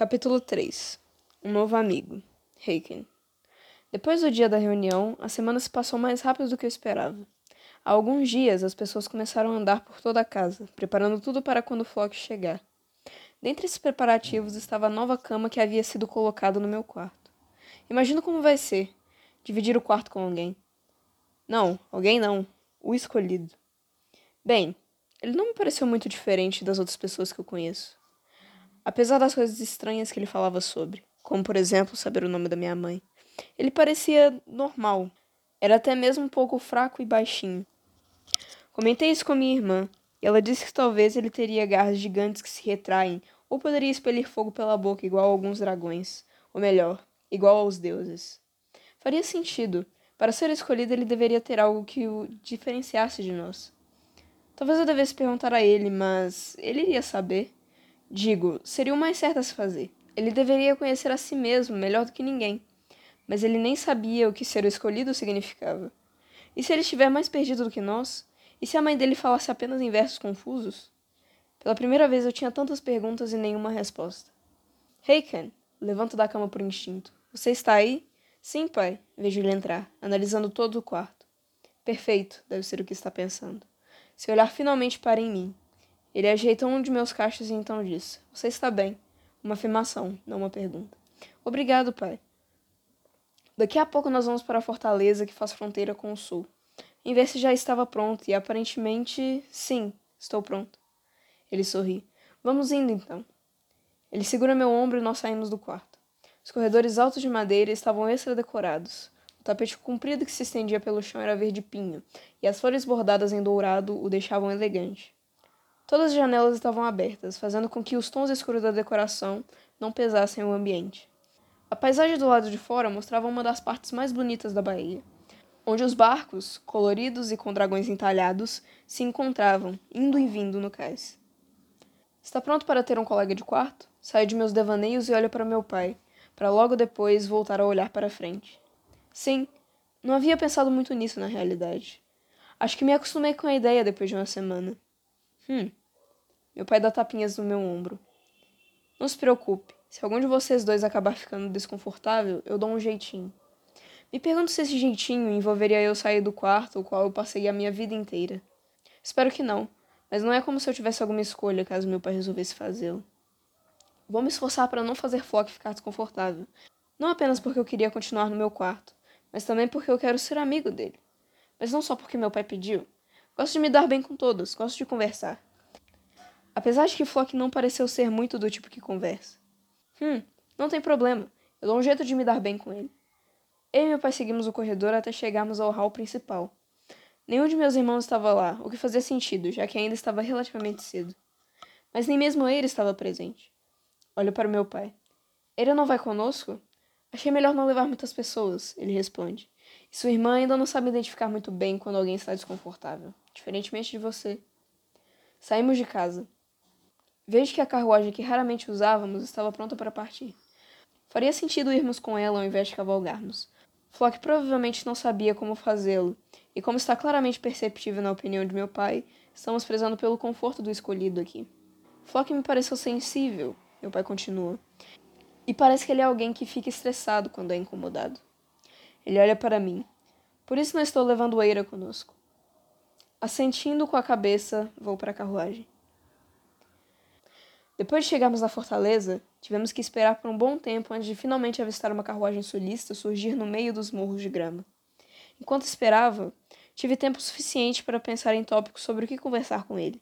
Capítulo 3 Um novo amigo. Heiken. Depois do dia da reunião, a semana se passou mais rápido do que eu esperava. Há alguns dias, as pessoas começaram a andar por toda a casa, preparando tudo para quando o Flock chegar. Dentre esses preparativos estava a nova cama que havia sido colocada no meu quarto. Imagino como vai ser dividir o quarto com alguém. Não, alguém não. O escolhido. Bem, ele não me pareceu muito diferente das outras pessoas que eu conheço. Apesar das coisas estranhas que ele falava sobre, como por exemplo saber o nome da minha mãe, ele parecia normal. Era até mesmo um pouco fraco e baixinho. Comentei isso com minha irmã, e ela disse que talvez ele teria garras gigantes que se retraem, ou poderia expelir fogo pela boca igual a alguns dragões, ou melhor, igual aos deuses. Faria sentido. Para ser escolhido, ele deveria ter algo que o diferenciasse de nós. Talvez eu devesse perguntar a ele, mas ele iria saber. Digo, seria o mais certo a se fazer. Ele deveria conhecer a si mesmo melhor do que ninguém. Mas ele nem sabia o que ser o escolhido significava. E se ele estiver mais perdido do que nós? E se a mãe dele falasse apenas em versos confusos? Pela primeira vez eu tinha tantas perguntas e nenhuma resposta. Hey, Ken. Levanto da cama por instinto. Você está aí? Sim, pai. Vejo ele entrar, analisando todo o quarto. Perfeito, deve ser o que está pensando. Seu olhar finalmente para em mim. Ele ajeitou um de meus cachos e então disse: Você está bem. Uma afirmação, não uma pergunta. Obrigado, pai. Daqui a pouco nós vamos para a fortaleza que faz fronteira com o sul. Em ver se já estava pronto e aparentemente, sim, estou pronto. Ele sorri. Vamos indo então. Ele segura meu ombro e nós saímos do quarto. Os corredores altos de madeira estavam extra decorados. O tapete comprido que se estendia pelo chão era verde pinho, e as flores bordadas em dourado o deixavam elegante. Todas as janelas estavam abertas, fazendo com que os tons escuros da decoração não pesassem o ambiente. A paisagem do lado de fora mostrava uma das partes mais bonitas da baía, onde os barcos, coloridos e com dragões entalhados, se encontravam, indo e vindo no cais. Está pronto para ter um colega de quarto? Saio de meus devaneios e olho para meu pai, para logo depois voltar a olhar para frente. Sim, não havia pensado muito nisso na realidade. Acho que me acostumei com a ideia depois de uma semana. Hum, meu pai dá tapinhas no meu ombro. Não se preocupe. Se algum de vocês dois acabar ficando desconfortável, eu dou um jeitinho. Me pergunto se esse jeitinho envolveria eu sair do quarto o qual eu passei a minha vida inteira. Espero que não, mas não é como se eu tivesse alguma escolha caso meu pai resolvesse fazê-lo. Vou me esforçar para não fazer Flock ficar desconfortável. Não apenas porque eu queria continuar no meu quarto, mas também porque eu quero ser amigo dele. Mas não só porque meu pai pediu. Gosto de me dar bem com todos, gosto de conversar. Apesar de que Flock não pareceu ser muito do tipo que conversa. Hum, não tem problema. Eu dou um jeito de me dar bem com ele. Eu e meu pai seguimos o corredor até chegarmos ao hall principal. Nenhum de meus irmãos estava lá, o que fazia sentido, já que ainda estava relativamente cedo. Mas nem mesmo ele estava presente. Olho para o meu pai. Ele não vai conosco? Achei melhor não levar muitas pessoas, ele responde. E sua irmã ainda não sabe identificar muito bem quando alguém está desconfortável, diferentemente de você. Saímos de casa. Vejo que a carruagem que raramente usávamos estava pronta para partir. Faria sentido irmos com ela ao invés de cavalgarmos. Flock provavelmente não sabia como fazê-lo, e como está claramente perceptível na opinião de meu pai, estamos prezando pelo conforto do escolhido aqui. Flock me pareceu sensível, meu pai continua, e parece que ele é alguém que fica estressado quando é incomodado. Ele olha para mim. Por isso não estou levando Eira conosco. Assentindo com a cabeça, vou para a carruagem. Depois de chegarmos na fortaleza, tivemos que esperar por um bom tempo antes de finalmente avistar uma carruagem sulista surgir no meio dos morros de grama. Enquanto esperava, tive tempo suficiente para pensar em tópicos sobre o que conversar com ele.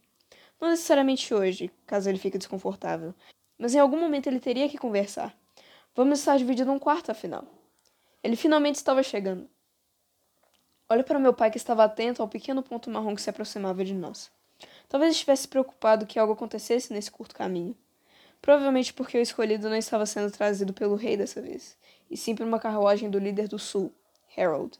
Não necessariamente hoje, caso ele fique desconfortável, mas em algum momento ele teria que conversar. Vamos estar dividindo um quarto, afinal. Ele finalmente estava chegando. Olho para meu pai que estava atento ao pequeno ponto marrom que se aproximava de nós. Talvez estivesse preocupado que algo acontecesse nesse curto caminho. Provavelmente porque o escolhido não estava sendo trazido pelo rei dessa vez, e sim por uma carruagem do líder do sul, Harold.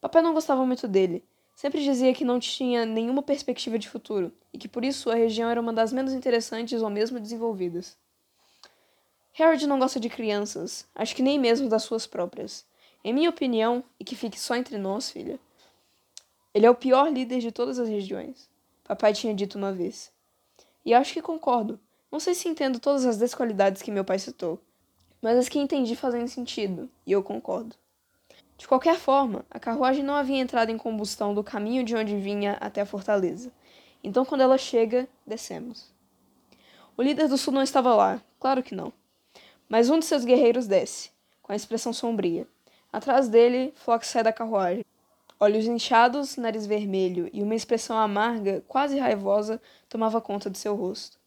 Papai não gostava muito dele. Sempre dizia que não tinha nenhuma perspectiva de futuro, e que por isso a região era uma das menos interessantes ou mesmo desenvolvidas. Harold não gosta de crianças, acho que nem mesmo das suas próprias. Em minha opinião, e que fique só entre nós, filha, ele é o pior líder de todas as regiões papai tinha dito uma vez. E acho que concordo. Não sei se entendo todas as desqualidades que meu pai citou, mas as que entendi fazem sentido, e eu concordo. De qualquer forma, a carruagem não havia entrado em combustão do caminho de onde vinha até a fortaleza. Então, quando ela chega, descemos. O líder do sul não estava lá, claro que não. Mas um de seus guerreiros desce, com a expressão sombria. Atrás dele, Flock sai da carruagem. Olhos inchados, nariz vermelho e uma expressão amarga, quase raivosa, tomava conta de seu rosto.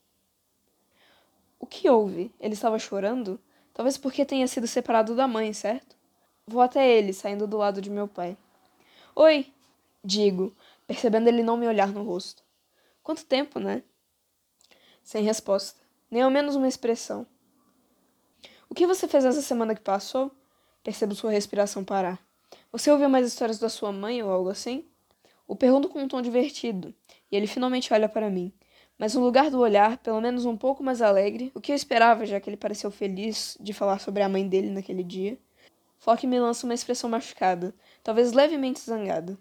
O que houve? Ele estava chorando? Talvez porque tenha sido separado da mãe, certo? Vou até ele, saindo do lado de meu pai. Oi! Digo, percebendo ele não me olhar no rosto. Quanto tempo, né? Sem resposta, nem ao menos uma expressão. O que você fez essa semana que passou? Percebo sua respiração parar. Você ouviu mais histórias da sua mãe ou algo assim? O pergunto com um tom divertido, e ele finalmente olha para mim. Mas no lugar do olhar, pelo menos um pouco mais alegre, o que eu esperava, já que ele pareceu feliz de falar sobre a mãe dele naquele dia, Flock me lança uma expressão machucada, talvez levemente zangada.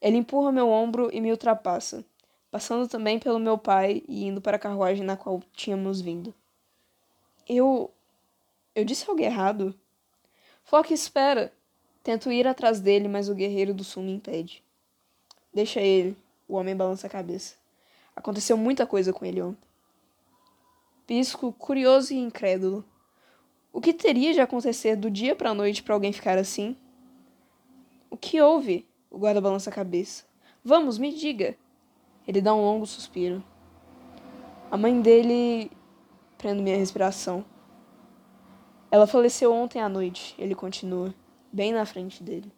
Ele empurra meu ombro e me ultrapassa, passando também pelo meu pai e indo para a carruagem na qual tínhamos vindo. Eu. Eu disse algo errado? Flock espera. Tento ir atrás dele, mas o guerreiro do sul me impede. Deixa ele. O homem balança a cabeça. Aconteceu muita coisa com ele ontem. Pisco, curioso e incrédulo. O que teria de acontecer do dia para a noite para alguém ficar assim? O que houve? O guarda balança a cabeça. Vamos, me diga. Ele dá um longo suspiro. A mãe dele. Prendo minha respiração. Ela faleceu ontem à noite, ele continua, bem na frente dele.